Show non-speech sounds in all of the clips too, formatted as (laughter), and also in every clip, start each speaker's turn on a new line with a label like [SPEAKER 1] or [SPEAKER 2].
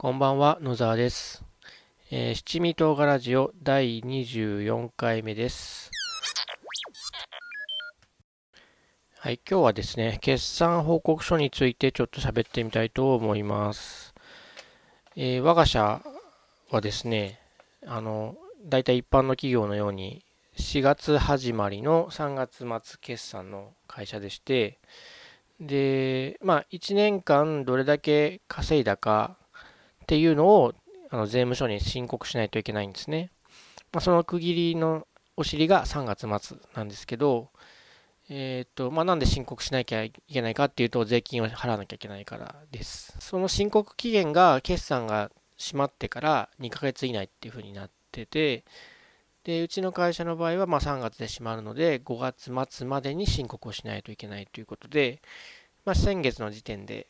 [SPEAKER 1] こんばんは、野沢です。えー、七味唐辛子を第24回目です。はい、今日はですね、決算報告書についてちょっと喋ってみたいと思います。えー、我が社はですね、あの、大体一般の企業のように、4月始まりの3月末決算の会社でして、で、まあ、1年間どれだけ稼いだかっていうのをあの税務署に申告しないといけないんですね。まあ、その区切りのお尻が3月末なんですけど、えっ、ー、と、まあ、なんで申告しなきゃいけないかっていうと、税金を払わなきゃいけないからです。その申告期限が、決算が閉まってから2ヶ月以内っていう風になってて、で、うちの会社の場合は、ま、3月で閉まるので、5月末までに申告をしないといけないということで、まあ、先月の時点で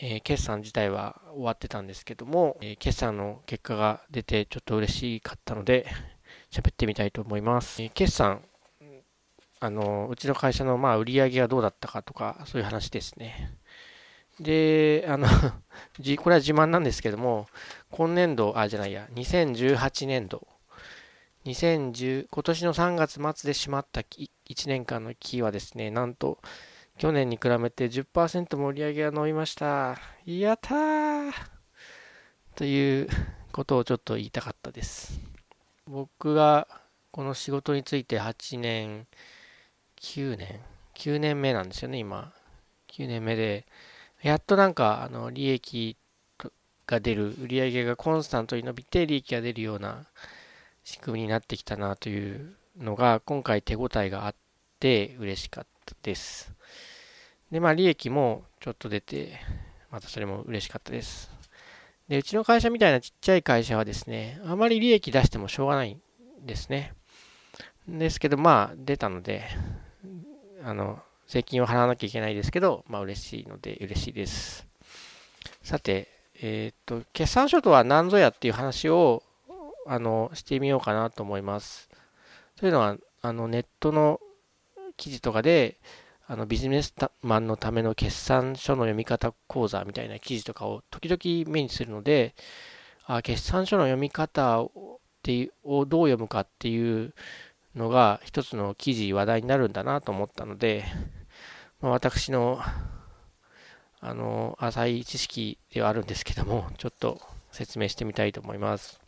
[SPEAKER 1] え、決算自体は終わってたんですけども、え、決算の結果が出てちょっと嬉しかったので、(laughs) 喋ってみたいと思います。え、決算、あの、うちの会社のまあ売り上げがどうだったかとか、そういう話ですね。で、あの (laughs) これは自慢なんですけども、今年度、あ、じゃないや、2018年度、2010、今年の3月末でしまった1年間のキーはですね、なんと去年に比べて10%も売り上げが伸びました。やったーということをちょっと言いたかったです。僕がこの仕事について8年、9年、9年目なんですよね、今。9年目で、やっとなんか、あの、利益が出る、売り上げがコンスタントに伸びて利益が出るような仕組みになってきたなというのが、今回手応えがあって嬉しかったです。で、まあ利益もちょっと出て、またそれも嬉しかったです。で、うちの会社みたいなちっちゃい会社はですね、あまり利益出してもしょうがないんですね。ですけど、まあ出たので、あの、税金を払わなきゃいけないですけど、まあ嬉しいので嬉しいです。さて、えっ、と、決算書とは何ぞやっていう話を、あの、してみようかなと思います。というのは、あの、ネットの記事とかで、あのビジネスマンのための決算書の読み方講座みたいな記事とかを時々目にするので、あ決算書の読み方ををどう読むかっていうのが一つの記事、話題になるんだなと思ったので、(laughs) まあ、私のあの浅い知識ではあるんですけども、ちょっと説明してみたいと思います。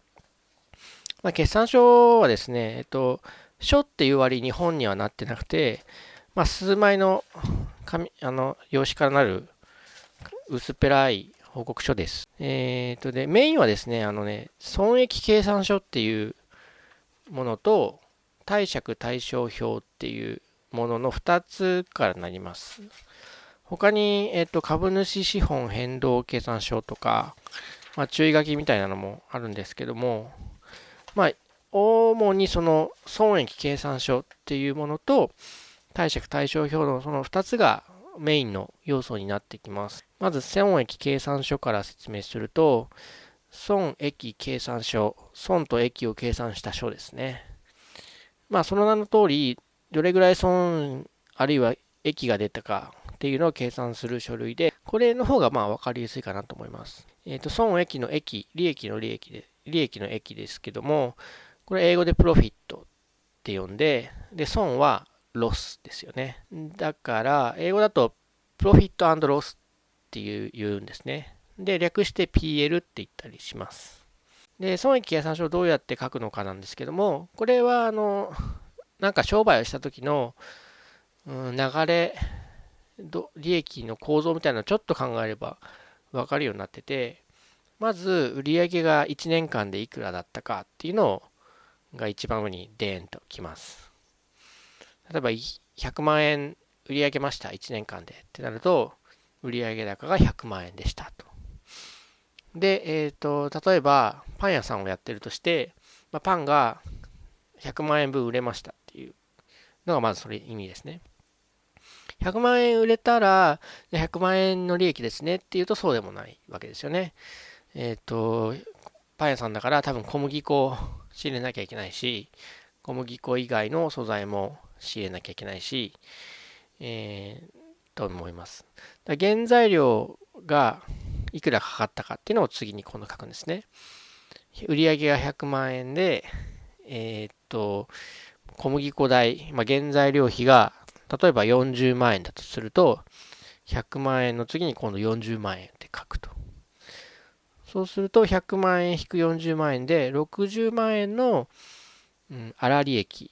[SPEAKER 1] まあ、決算書はですね、えっと、書っていう割に本にはなってなくて、まあ、数枚の紙あの用紙からなる薄っぺらい報告書です。え、ー、とで、メインはですね、あのね、損益計算書っていうものと、貸借対照表っていうものの2つからなります。他に、え、ー、と、株主資本変動計算書とか、まあ、注意書きみたいなのもあるんですけども、まあ、主にその損益計算書っていうものと、貸借対照表のその2つがメインの要素になってきます。まず、損益計算書から説明すると、損益計算書、損と益を計算した書ですね。まあ、その名の通り、どれぐらい損、あるいは益が出たかっていうのを計算する書類で、これの方がまあ分かりやすいかなと思います。えっ、ー、と、損益の益、利益の利益で、利益の益ですけども、これ英語でプロフィットって呼んで、で、損はロスですよね。だから、英語だと、プロフィットロスっていう言うんですね。で、略して PL って言ったりします。で、損益計算書をどうやって書くのかなんですけども、これは、あの、なんか商売をした時の、うん、流れ、利益の構造みたいなのをちょっと考えれば分かるようになってて、まず、売上が1年間でいくらだったかっていうのが一番上にデーンときます。例えば100万円売り上げました、1年間でってなると、売上高が100万円でしたと。で、えっ、ー、と、例えば、パン屋さんをやってるとして、まあ、パンが100万円分売れましたっていうのがまずそれ意味ですね。100万円売れたら、100万円の利益ですねっていうとそうでもないわけですよね。えっ、ー、と、パン屋さんだから多分小麦粉を仕入れなきゃいけないし、小麦粉以外の素材も仕入れなきゃいけないし、えー、と思います。原材料がいくらかかったかっていうのを次に今度書くんですね。売上が100万円で、えー、っと、小麦粉代、まあ、原材料費が例えば40万円だとすると、100万円の次に今度40万円って書くと。そうすると100万円引く40万円で60万円の、うん、粗利益、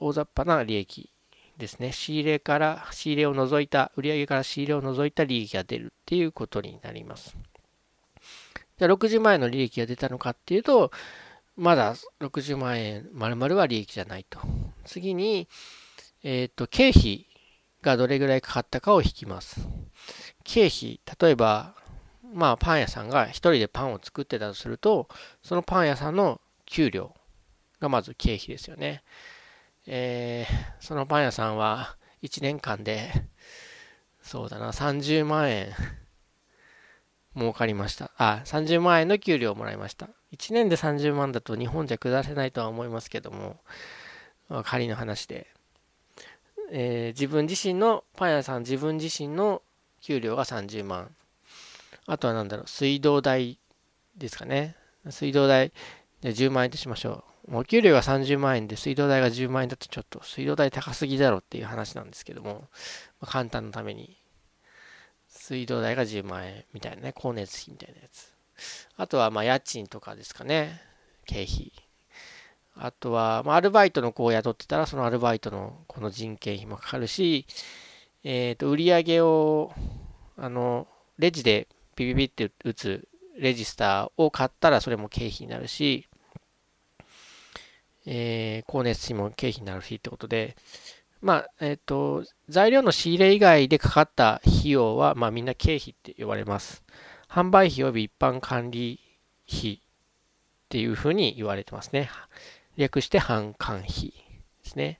[SPEAKER 1] 大雑把な利益ですね。仕入れから、仕入れを除いた、売上から仕入れを除いた利益が出るっていうことになります。じゃあ60万円の利益が出たのかっていうと、まだ60万円丸々は利益じゃないと。次に、えっ、ー、と、経費がどれぐらいかかったかを引きます。経費、例えば、まあ、パン屋さんが一人でパンを作ってたとすると、そのパン屋さんの給料がまず経費ですよね。えー、そのパン屋さんは1年間で、そうだな、30万円儲かりました。あ、30万円の給料をもらいました。1年で30万だと日本じゃ下せないとは思いますけども、仮の話で。えー、自分自身の、パン屋さん自分自身の給料が30万。あとは何だろう、水道代ですかね。水道代、で10万円としましょう。お給料が30万円で水道代が10万円だとちょっと水道代高すぎだろっていう話なんですけども、まあ、簡単のために、水道代が10万円みたいなね、光熱費みたいなやつ。あとはまあ家賃とかですかね、経費。あとは、まあ、アルバイトの子を雇ってたら、そのアルバイトのこの人件費もかかるし、えっ、ー、と、売り上げを、あの、レジでピピピって打つレジスターを買ったらそれも経費になるし、えー、光熱費も経費になるしってことで、まあ、えっ、ー、と、材料の仕入れ以外でかかった費用は、まあみんな経費って呼ばれます。販売費及び一般管理費っていうふうに言われてますね。略して販管費ですね。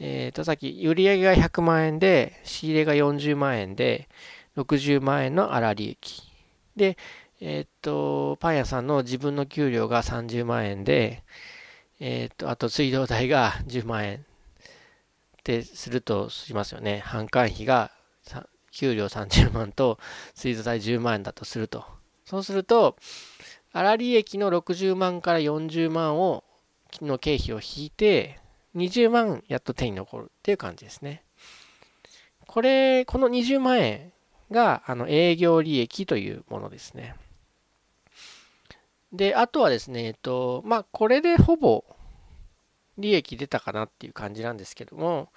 [SPEAKER 1] えっ、ー、と、さっき売上が100万円で、仕入れが40万円で、60万円の粗利益。で、えっ、ー、と、パン屋さんの自分の給料が30万円で、えっ、ー、と、あと水道代が10万円ってするとしますよね。販管費が給料30万と水道代10万円だとすると。そうすると、粗利益の60万から40万をの経費を引いて、20万やっと手に残るっていう感じですね。これ、この20万円が、あの、営業利益というものですね。で、あとはですね、えっと、まあ、これでほぼ利益出たかなっていう感じなんですけども、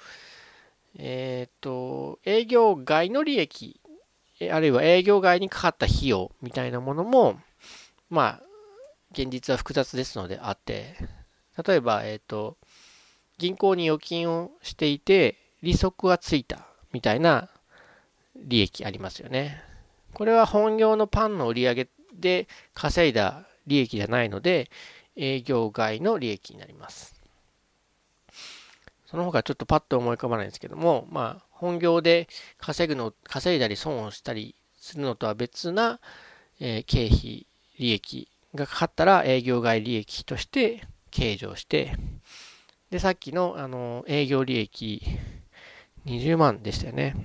[SPEAKER 1] えっと、営業外の利益、あるいは営業外にかかった費用みたいなものも、まあ、現実は複雑ですのであって、例えば、えっと、銀行に預金をしていて、利息がついたみたいな利益ありますよね。これは本業のパンの売り上げで稼いだ利益じゃないので、営業外の利益になります。その他ちょっとパッと思い浮かばないんですけども、まあ、本業で稼ぐの、稼いだり損をしたりするのとは別な、えー、経費、利益がかかったら営業外利益として計上して、で、さっきの、あの、営業利益20万でしたよね。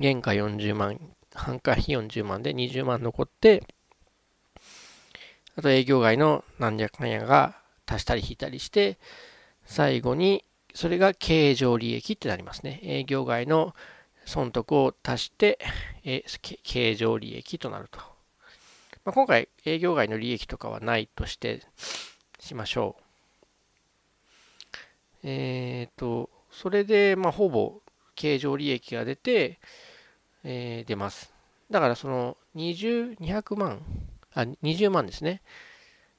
[SPEAKER 1] 原価40万、半価費40万で20万残って、あと営業外の何百万円が足したり引いたりして、最後にそれが経常利益ってなりますね。営業外の損得を足して、え経常利益となると。まあ、今回営業外の利益とかはないとしてしましょう。えっ、ー、と、それで、まあ、ほぼ経常利益が出て、えー、出ます。だからその20、200万、あ、20万ですね。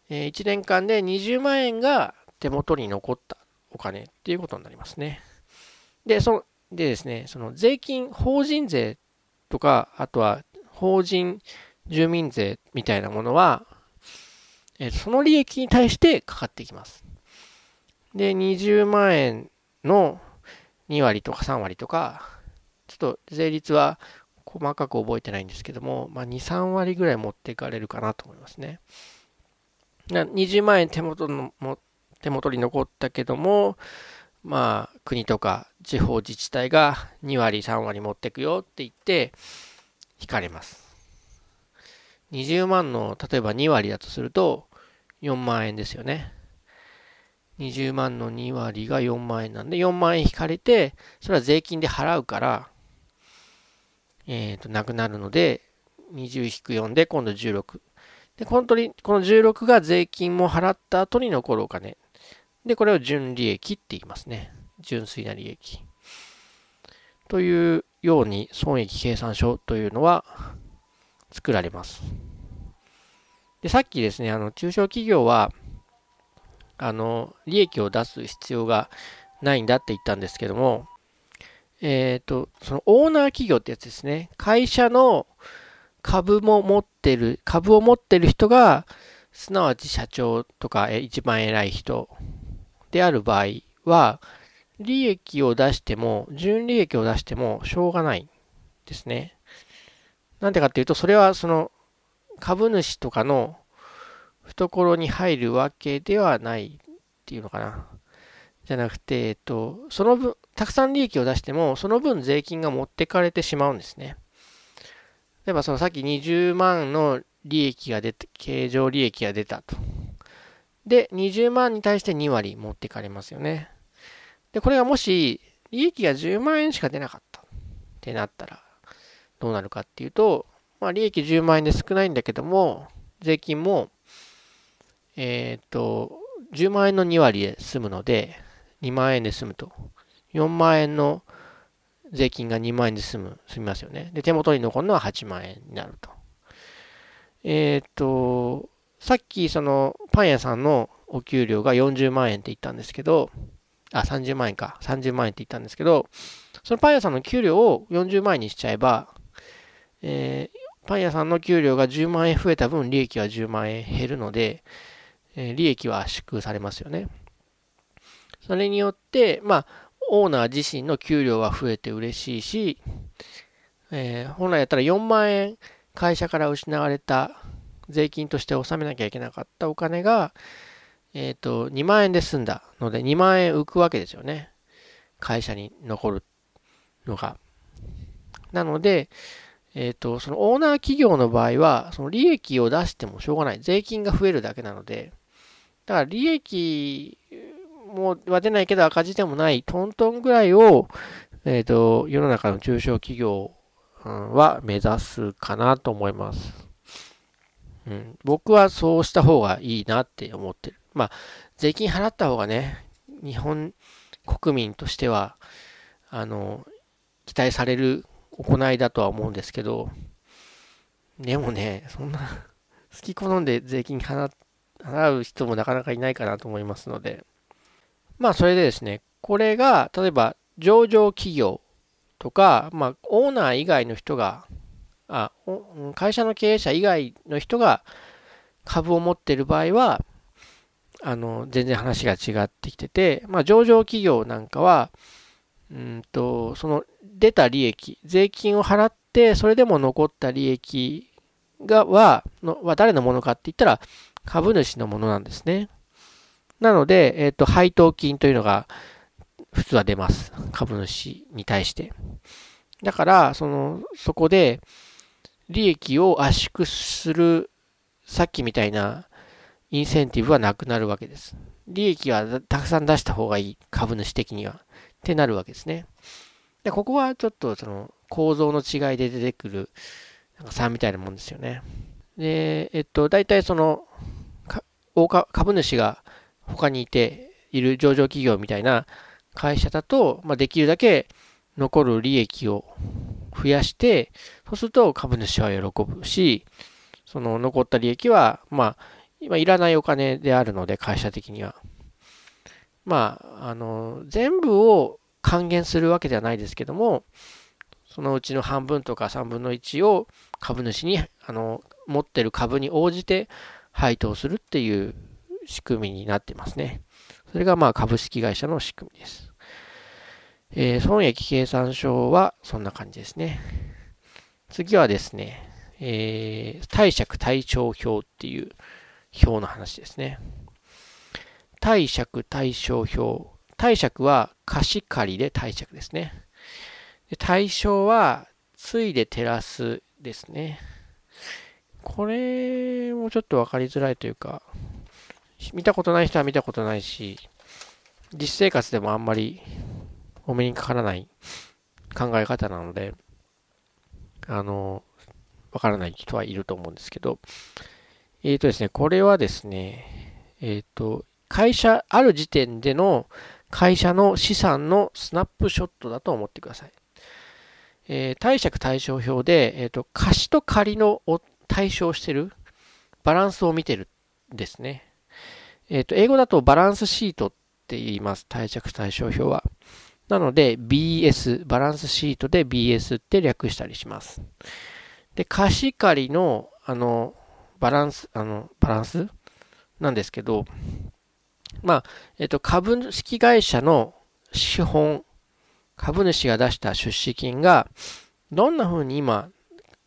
[SPEAKER 1] え、1年間で20万円が手元に残ったお金っていうことになりますね。で、その、でですね、その税金、法人税とか、あとは法人住民税みたいなものは、え、その利益に対してかかってきます。で、20万円の2割とか3割とか、ちょっと税率は細かく覚えてないんですけども、まあ、2、3割ぐらい持っていかれるかなと思いますね。な20万円手元の手元に残ったけども、まあ、国とか地方自治体が2割、3割持ってくよって言って、引かれます。20万の例えば2割だとすると4万円ですよね。20万の2割が4万円なんで、4万円引かれて、それは税金で払うから、えっ、ー、と、なくなるので、20-4で今度16。で、本当に、この16が税金も払った後に残るお金。で、これを純利益って言いますね。純粋な利益。というように、損益計算書というのは作られます。で、さっきですね、あの、中小企業は、あの、利益を出す必要がないんだって言ったんですけども、えっ、ー、と、そのオーナー企業ってやつですね。会社の株も持ってる、株を持ってる人が、すなわち社長とか一番偉い人である場合は、利益を出しても、純利益を出してもしょうがないですね。なんでかっていうと、それはその株主とかの懐に入るわけではないっていうのかな。じゃなくて、えっと、その分、たくさん利益を出しても、その分税金が持ってかれてしまうんですね。例えばそのさっき20万の利益が出て、経常利益が出たと。で、20万に対して2割持ってかれますよね。で、これがもし、利益が10万円しか出なかったってなったら、どうなるかっていうと、まあ、利益10万円で少ないんだけども、税金も、えっ、と、10万円の2割で済むので、2万円で済むと。4万円の税金が2万円で済む、済みますよね。で、手元に残るのは8万円になると。えっ、と、さっきそのパン屋さんのお給料が40万円って言ったんですけど、あ、30万円か。30万円って言ったんですけど、そのパン屋さんの給料を40万円にしちゃえば、えー、パン屋さんの給料が10万円増えた分、利益は10万円減るので、えー、利益は圧縮されますよね。それによって、まあ、オーナー自身の給料は増えて嬉しいし、えー、本来やったら4万円会社から失われた税金として納めなきゃいけなかったお金が、えっ、ー、と、2万円で済んだので、2万円浮くわけですよね。会社に残るのが。なので、えっ、ー、と、そのオーナー企業の場合は、その利益を出してもしょうがない。税金が増えるだけなので、だから利益もうは出ないけど赤字でもないトントンぐらいを、えっ、ー、と、世の中の中小企業は目指すかなと思います。うん、僕はそうした方がいいなって思ってる。まあ、税金払った方がね、日本国民としては、あの、期待される行いだとは思うんですけど、でもね、そんな (laughs) 好き好んで税金払う人もなかなかいないかなと思いますので、まあそれでですね、これが、例えば上場企業とか、まあオーナー以外の人が、あ会社の経営者以外の人が株を持っている場合は、あの、全然話が違ってきてて、まあ上場企業なんかは、うんと、その出た利益、税金を払って、それでも残った利益が、は、のは誰のものかって言ったら、株主のものなんですね。なので、えっ、ー、と、配当金というのが、普通は出ます。株主に対して。だから、その、そこで、利益を圧縮する、さっきみたいなインセンティブはなくなるわけです。利益はたくさん出した方がいい。株主的には。ってなるわけですね。で、ここはちょっとその構造の違いで出てくるなんか差みたいなもんですよね。で、えっと、大体その、株主が他にいている上場企業みたいな会社だと、まあ、できるだけ残る利益を増やして、そうすると株主は喜ぶし、その残った利益は、まあ、今いらないお金であるので、会社的には。まあ、あの、全部を還元するわけではないですけども、そのうちの半分とか3分の1を株主に、あの、持ってる株に応じて配当するっていう仕組みになってますね。それがまあ株式会社の仕組みです。えー、損益計算書はそんな感じですね。次はですね、えー、貸借対照表っていう表の話ですね。貸借対照表。貸借は貸し借りで貸借ですね。で対象は、ついで照らすですね。これもちょっとわかりづらいというか、見たことない人は見たことないし、実生活でもあんまりお目にかからない考え方なので、あの、わからない人はいると思うんですけど、えっ、ー、とですね、これはですね、えっ、ー、と、会社、ある時点での会社の資産のスナップショットだと思ってください。えー、貸借対照表で、えっ、と、貸しと借りの対象してるバランスを見てるんですね。えっ、と、英語だとバランスシートって言います。貸借対照表は。なので BS、バランスシートで BS って略したりします。で、貸し借りの、あの、バランス、あの、バランス？なんですけど、まあ、えっと、株式会社の資本、株主が出した出資金が、どんな風に今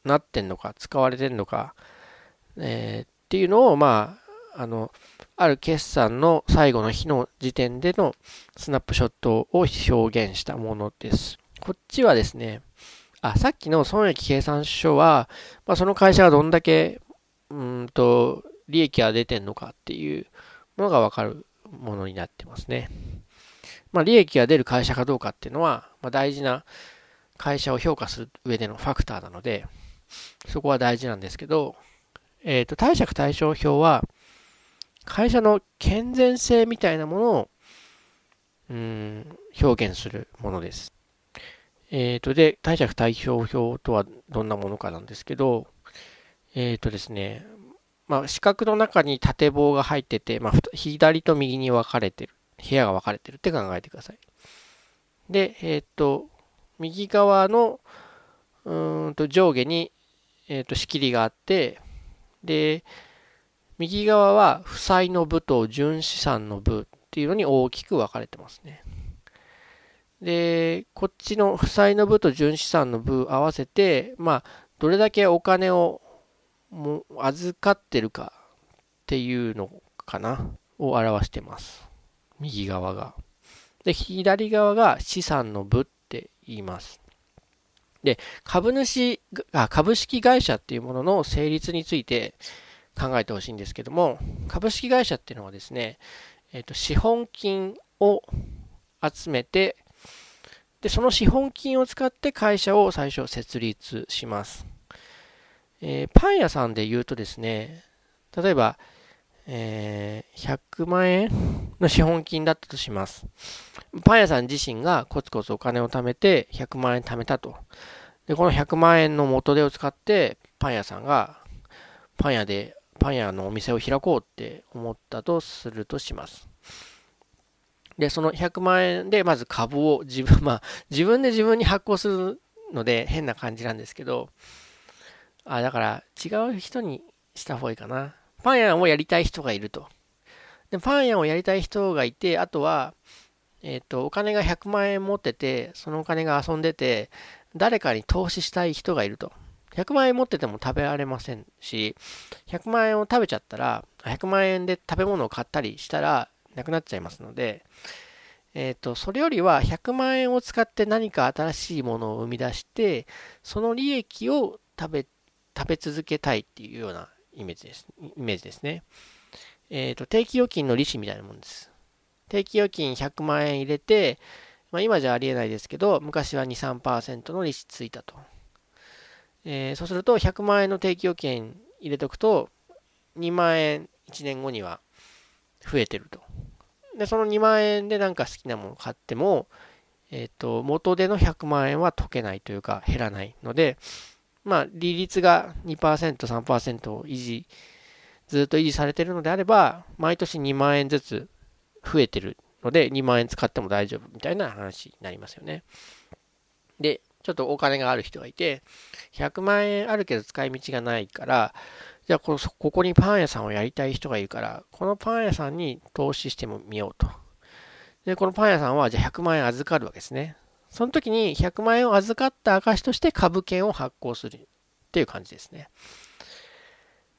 [SPEAKER 1] なってんのか、使われてんのか、えー、っていうのを、まあ、あの、ある決算の最後の日の時点でのスナップショットを表現したものです。こっちはですね、あ、さっきの損益計算書は、まあ、その会社がどんだけ、うんと、利益が出てんのかっていうものがわかるものになってますね。まあ、利益が出る会社かどうかっていうのは、まあ、大事な会社を評価する上でのファクターなので、そこは大事なんですけど、えっ、ー、と、貸借対照表は、会社の健全性みたいなものを、うん、表現するものです。えっ、ー、と、で、貸借対照表とはどんなものかなんですけど、えっ、ー、とですね、まあ、四角の中に縦棒が入ってて、まあ、左と右に分かれてる。部屋が分かれてるって考えてください。で、えっ、ー、と、右側のうんと上下に、えっ、と仕切りがあって、で、右側は負債の部と純資産の部っていうのに大きく分かれてますね。で、こっちの負債の部と純資産の部合わせて、まあ、どれだけお金をも預かってるかっていうのかなを表してます。右側が。で、左側が資産の部って言います。で、株主あ、株式会社っていうものの成立について、考えてほしいんですけども、株式会社っていうのはですね、えっ、ー、と、資本金を集めて、で、その資本金を使って会社を最初設立します。えー、パン屋さんで言うとですね、例えば、えー、100万円の資本金だったとします。パン屋さん自身がコツコツお金を貯めて100万円貯めたと。で、この100万円の元手を使ってパン屋さんがパン屋でパン屋のお店を開こうって思ったとするとします。で、その100万円でまず株を自分、まあ自分で自分に発行するので変な感じなんですけど、あ、だから違う人にした方がいいかな。パン屋をやりたい人がいると。で、パン屋をやりたい人がいて、あとは、えっ、ー、と、お金が100万円持ってて、そのお金が遊んでて、誰かに投資したい人がいると。100万円持ってても食べられませんし、100万円を食べちゃったら、100万円で食べ物を買ったりしたら、なくなっちゃいますので、えっ、ー、と、それよりは100万円を使って何か新しいものを生み出して、その利益を食べ、食べ続けたいっていうようなイメージです。イメージですね。えっ、ー、と、定期預金の利子みたいなもんです。定期預金100万円入れて、まあ、今じゃありえないですけど、昔は2、3%の利子ついたと。えー、そうすると100万円の定期預金入れとくと2万円1年後には増えてると。で、その2万円でなんか好きなもの買っても、えっ、ー、と、元での100万円は解けないというか減らないので、まあ、利率が2%、3%を維持、ずっと維持されてるのであれば、毎年2万円ずつ増えてるので、2万円使っても大丈夫みたいな話になりますよね。で、ちょっとお金がある人がいて、100万円あるけど使い道がないから、じゃあこここにパン屋さんをやりたい人がいるから、このパン屋さんに投資してみようと。で、このパン屋さんはじゃあ100万円預かるわけですね。その時に100万円を預かった証として株券を発行するっていう感じですね。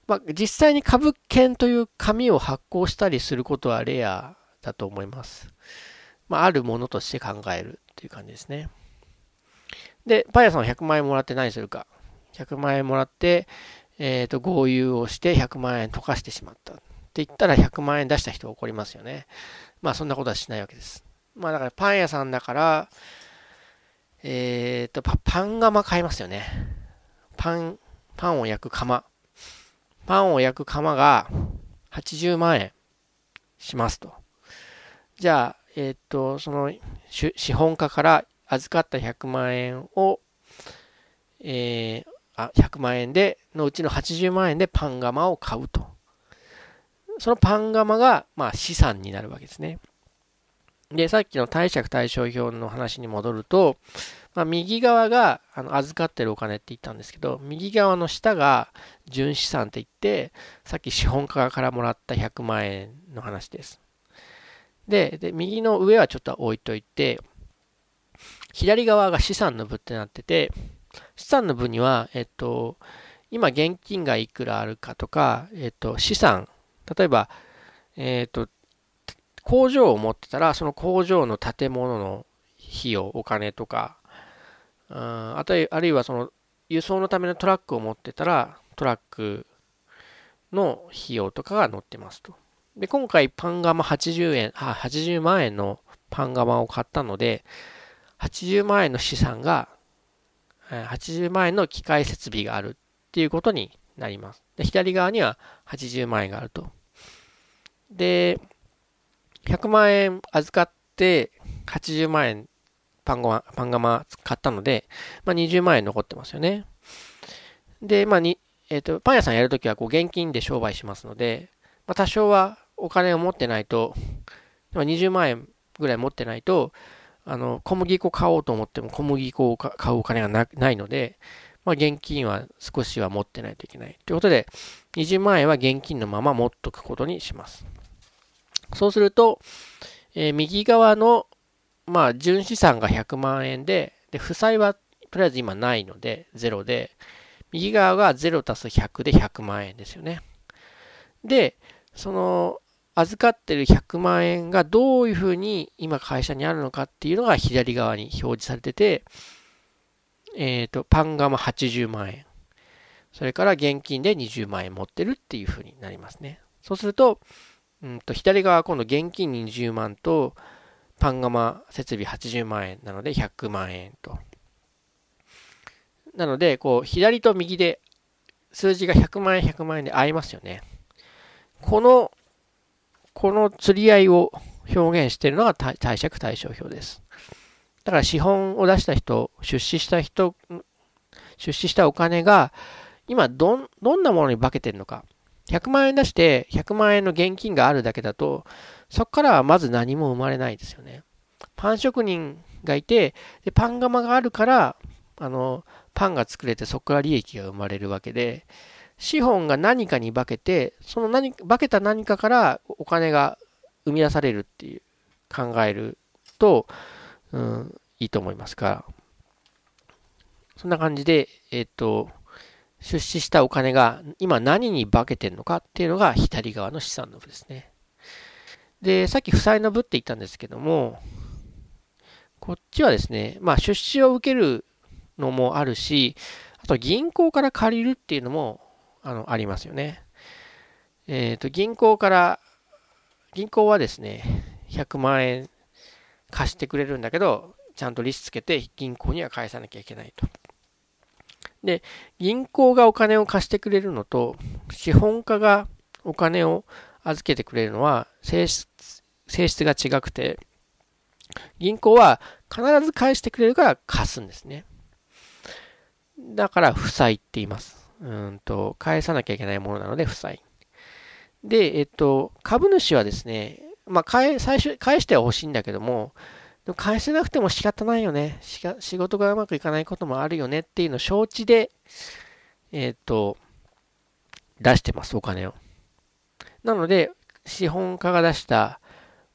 [SPEAKER 1] まあ、実際に株券という紙を発行したりすることはレアだと思います。まあ、あるものとして考えるっていう感じですね。で、パン屋さんは100万円もらって何するか。100万円もらって、えっ、ー、と、合流をして100万円溶かしてしまった。って言ったら100万円出した人怒りますよね。まあそんなことはしないわけです。まあだからパン屋さんだから、えっ、ー、と、パン窯買いますよね。パン、パンを焼く窯。パンを焼く窯が80万円しますと。じゃあ、えっ、ー、と、その資本家から預かった100万円を、えー、あ、100万円で、のうちの80万円でパン窯を買うと。そのパン窯が、まあ、資産になるわけですね。で、さっきの貸借対照表の話に戻ると、まあ、右側があの預かってるお金って言ったんですけど、右側の下が純資産って言って、さっき資本家からもらった100万円の話です。で、で右の上はちょっと置いといて、左側が資産の部ってなってて、資産の部には、えっと、今現金がいくらあるかとか、えっと、資産、例えば、えっと、工場を持ってたら、その工場の建物の費用、お金とか、ああるいはその輸送のためのトラックを持ってたら、トラックの費用とかが載ってますと。で、今回パンガマ80円、あ、80万円のパンガマを買ったので、80万円の資産が、80万円の機械設備があるっていうことになります。で左側には80万円があると。で、100万円預かって80万円パンガマ、パンガマ買ったので、まあ、20万円残ってますよね。で、まあに、えっ、ー、と、パン屋さんやるときはこう現金で商売しますので、まあ、多少はお金を持ってないと、20万円ぐらい持ってないと、あの、小麦粉買おうと思っても小麦粉を買うお金がないので、まあ、現金は少しは持ってないといけない。ということで、20万円は現金のまま持っとくことにします。そうすると、えー、右側の、まあ、純資産が100万円で、で、負債はとりあえず今ないので、0で、右側が0たす100で100万円ですよね。で、その、預かってる100万円がどういうふうに今会社にあるのかっていうのが左側に表示されてて、えっ、ー、と、パンガマ80万円。それから現金で20万円持ってるっていうふうになりますね。そうすると、うんと左側今度現金20万とパンガマ設備80万円なので100万円と。なので、こう、左と右で数字が100万円、100万円で合いますよね。この、この釣り合いを表現しているのが貸借対照表です。だから資本を出した人、出資した人、出資したお金が今ど、どんなものに化けてるのか。100万円出して100万円の現金があるだけだと、そこからはまず何も生まれないですよね。パン職人がいて、でパン窯があるから、あの、パンが作れてそこから利益が生まれるわけで、資本が何かに化けて、その何、化けた何かからお金が生み出されるっていう考えると、うん、いいと思いますが、そんな感じで、えっ、と、出資したお金が今何に化けてるのかっていうのが左側の資産の部ですね。で、さっき負債の部って言ったんですけども、こっちはですね、まあ出資を受けるのもあるし、あと銀行から借りるっていうのもあのありますよね。えっ、ー、と、銀行から、銀行はですね、100万円貸してくれるんだけど、ちゃんと利子つけて銀行には返さなきゃいけないと。で、銀行がお金を貸してくれるのと、資本家がお金を預けてくれるのは性質性質が違くて、銀行は必ず返してくれるから貸すんですね。だから負債って言います。うんと、返さなきゃいけないものなので負債。で、えっと、株主はですね、まあ、返、最初、返しては欲しいんだけども、でも返せなくても仕方ないよね。仕事がうまくいかないこともあるよねっていうのを承知で、えっ、と、出してます、お金を。なので、資本家が出した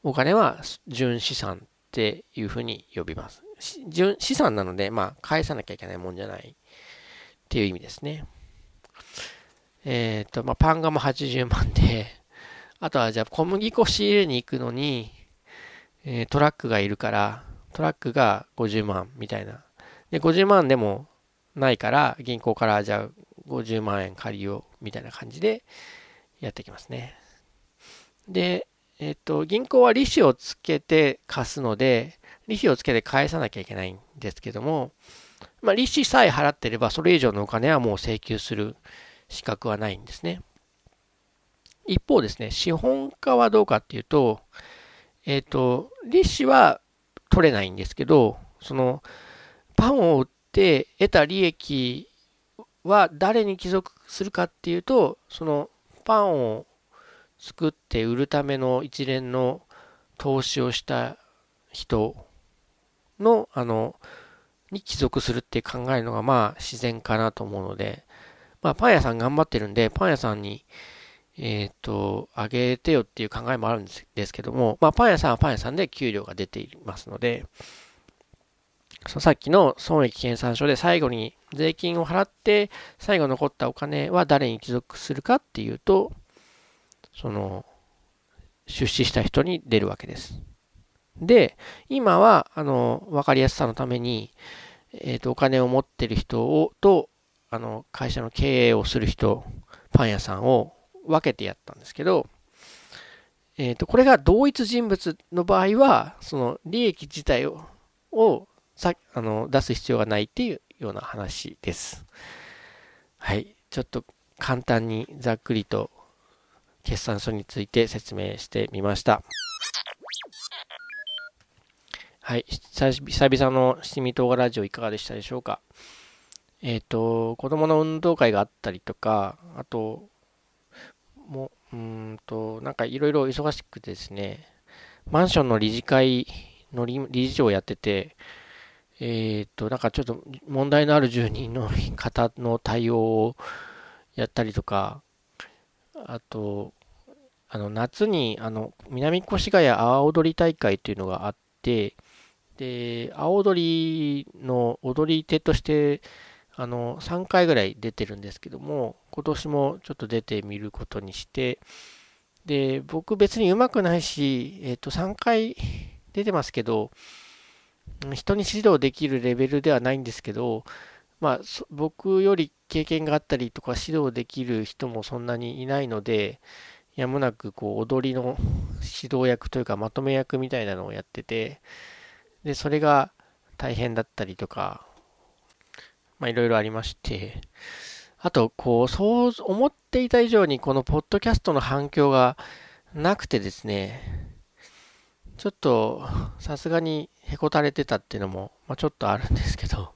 [SPEAKER 1] お金は純資産っていうふうに呼びます。純資産なので、まあ、返さなきゃいけないもんじゃないっていう意味ですね。えっ、ー、と、まあ、パンガも80万で、(laughs) あとはじゃあ小麦粉仕入れに行くのに、えー、トラックがいるから、トラックが50万みたいな。で、50万でもないから、銀行からじゃあ50万円借りようみたいな感じでやってきますね。で、えっ、と、銀行は利子をつけて貸すので、利子をつけて返さなきゃいけないんですけども、まあ、利子さえ払ってれば、それ以上のお金はもう請求する資格はないんですね。一方ですね、資本家はどうかっていうと、えっ、と、利子は取れないんですけど、その、パンを売って得た利益は誰に帰属するかっていうと、そのパンを作って売るための一連の投資をした人の、あの、に帰属するって考えるのがまあ自然かなと思うので、まあパン屋さん頑張ってるんで、パン屋さんに、えっ、ー、と、あげてよっていう考えもあるんですけども、まあパン屋さんはパン屋さんで給料が出ていますので、そのさっきの損益計算書で最後に税金を払って最後残ったお金は誰に帰属するかっていうと、その、出資した人に出るわけです。で、今は、あの、わかりやすさのために、えっ、ー、と、お金を持ってる人を、と、あの、会社の経営をする人、パン屋さんを分けてやったんですけど、えっ、ー、と、これが同一人物の場合は、その利益自体を、をさあの出す必要がないっていうような話です。はい。ちょっと簡単にざっくりと決算書について説明してみました。はい。久々の七味唐辛ラジオいかがでしたでしょうか？えっ、ー、と、子供の運動会があったりとか、あと、もう、うんと、なんかいろいろ忙しくてですね、マンションの理事会の理事長をやってて、えっ、ー、と、なんかちょっと問題のある住人の方の対応をやったりとか、あと、あの夏にあの南越谷阿波踊り大会っていうのがあって、で、阿波踊りの踊り手として、あの3回ぐらい出てるんですけども、今年もちょっと出てみることにして、で、僕別に上手くないし、えっ、と、3回出てますけど、人に指導できるレベルではないんですけど、まあ、僕より経験があったりとか指導できる人もそんなにいないので、やむなくこう踊りの指導役というかまとめ役みたいなのをやってて、で、それが大変だったりとか、まあいろいろありまして、あと、こう、そう思っていた以上にこのポッドキャストの反響がなくてですね、ちょっとさすがにへこたれてたっていうのも、まあ、ちょっとあるんですけど、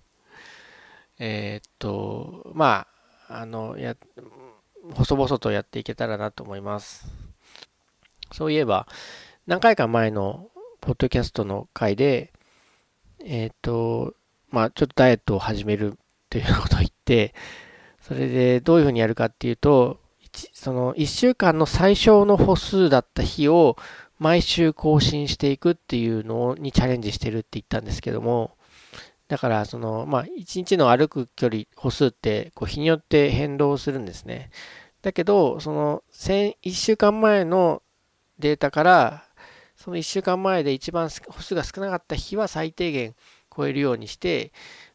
[SPEAKER 1] (laughs) えー、っと、まあ、あの、や、細々とやっていけたらなと思います。そういえば、何回か前のポッドキャストの回で、えっ、と、まあ、ちょっとダイエットを始めるっていうことを言って、それでどういうふうにやるかっていうと、その1週間の最小の歩数だった日を毎週更新していくっていうのにチャレンジしてるって言ったんですけども、だから、その、まあ、1日の歩く距離、歩数って、こう、日によって変動するんですね。だけど、その、1週間前のデータから、その1週間前で一番歩数が少なかった日は最低限超えるようにして、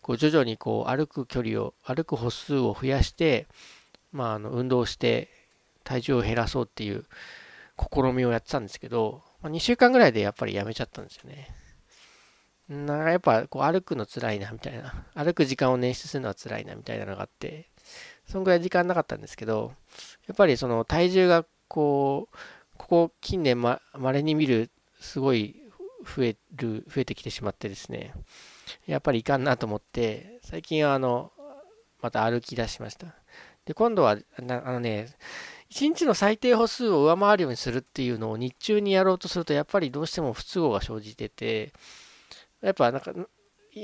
[SPEAKER 1] こう徐々にこう歩く距離を、歩く歩数を増やして、まあ、あの運動して体重を減らそうっていう試みをやってたんですけど、まあ、2週間ぐらいでやっぱりやめちゃったんですよね。なんかやっぱこう歩くの辛いなみたいな。歩く時間を捻出するのは辛いなみたいなのがあって、そんぐらい時間なかったんですけど、やっぱりその体重がこう、ここ近年ま、稀に見る、すごい増える、増えてきてしまってですね、やっぱりいかんなと思って、最近はあの、また歩き出しました。で、今度は、あのね、1日の最低歩数を上回るようにするっていうのを日中にやろうとすると、やっぱりどうしても不都合が生じてて、やっぱなんか、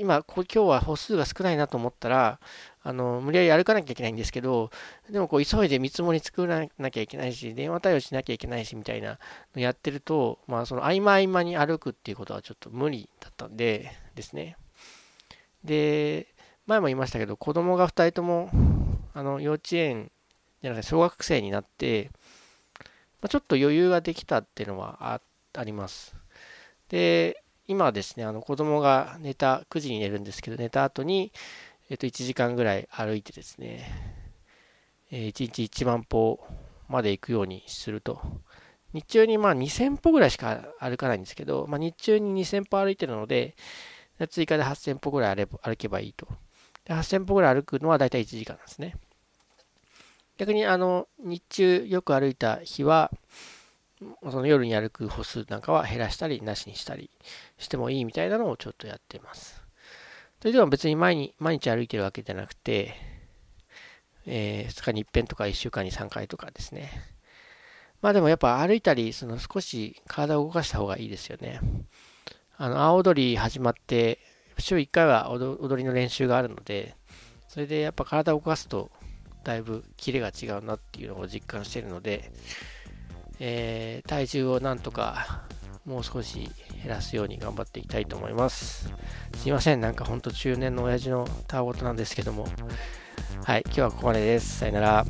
[SPEAKER 1] 今、今日は歩数が少ないなと思ったら、あの、無理やり歩かなきゃいけないんですけど、でもこう、急いで見積もり作らなきゃいけないし、電話対応しなきゃいけないし、みたいなのやってると、まあ、その合間合間に歩くっていうことはちょっと無理だったんで、ですね。で、前も言いましたけど、子供が2人とも、あの、幼稚園じゃなくて小学生になって、まあ、ちょっと余裕ができたっていうのはああります。で、今ですね、あの子供が寝た、9時に寝るんですけど、寝た後に、えっと、1時間ぐらい歩いてですね、えー、1日1万歩まで行くようにすると。日中にまあ2000歩ぐらいしか歩かないんですけど、まあ、日中に2000歩歩いてるので、追加で8000歩ぐらい歩けばいいと。で8000歩ぐらい歩くのはだいたい1時間なんですね。逆にあの日中よく歩いた日は、その夜に歩く歩数なんかは減らしたりなしにしたりしてもいいみたいなのをちょっとやってます。それでも別に毎日毎日歩いてるわけじゃなくて、えー、2日に1遍とか1週間に3回とかですね。まあでもやっぱ歩いたり、その少し体を動かした方がいいですよね。あの、青踊り始まって、週1回は踊りの練習があるので、それでやっぱ体を動かすと、だいぶキレが違うなっていうのを実感してるので、えー、体重をなんとかもう少し減らすように頑張っていきたいと思います。すいません、なんかほんと中年の親父のたわごとなんですけども。はい、今日はここまでです。さよなら。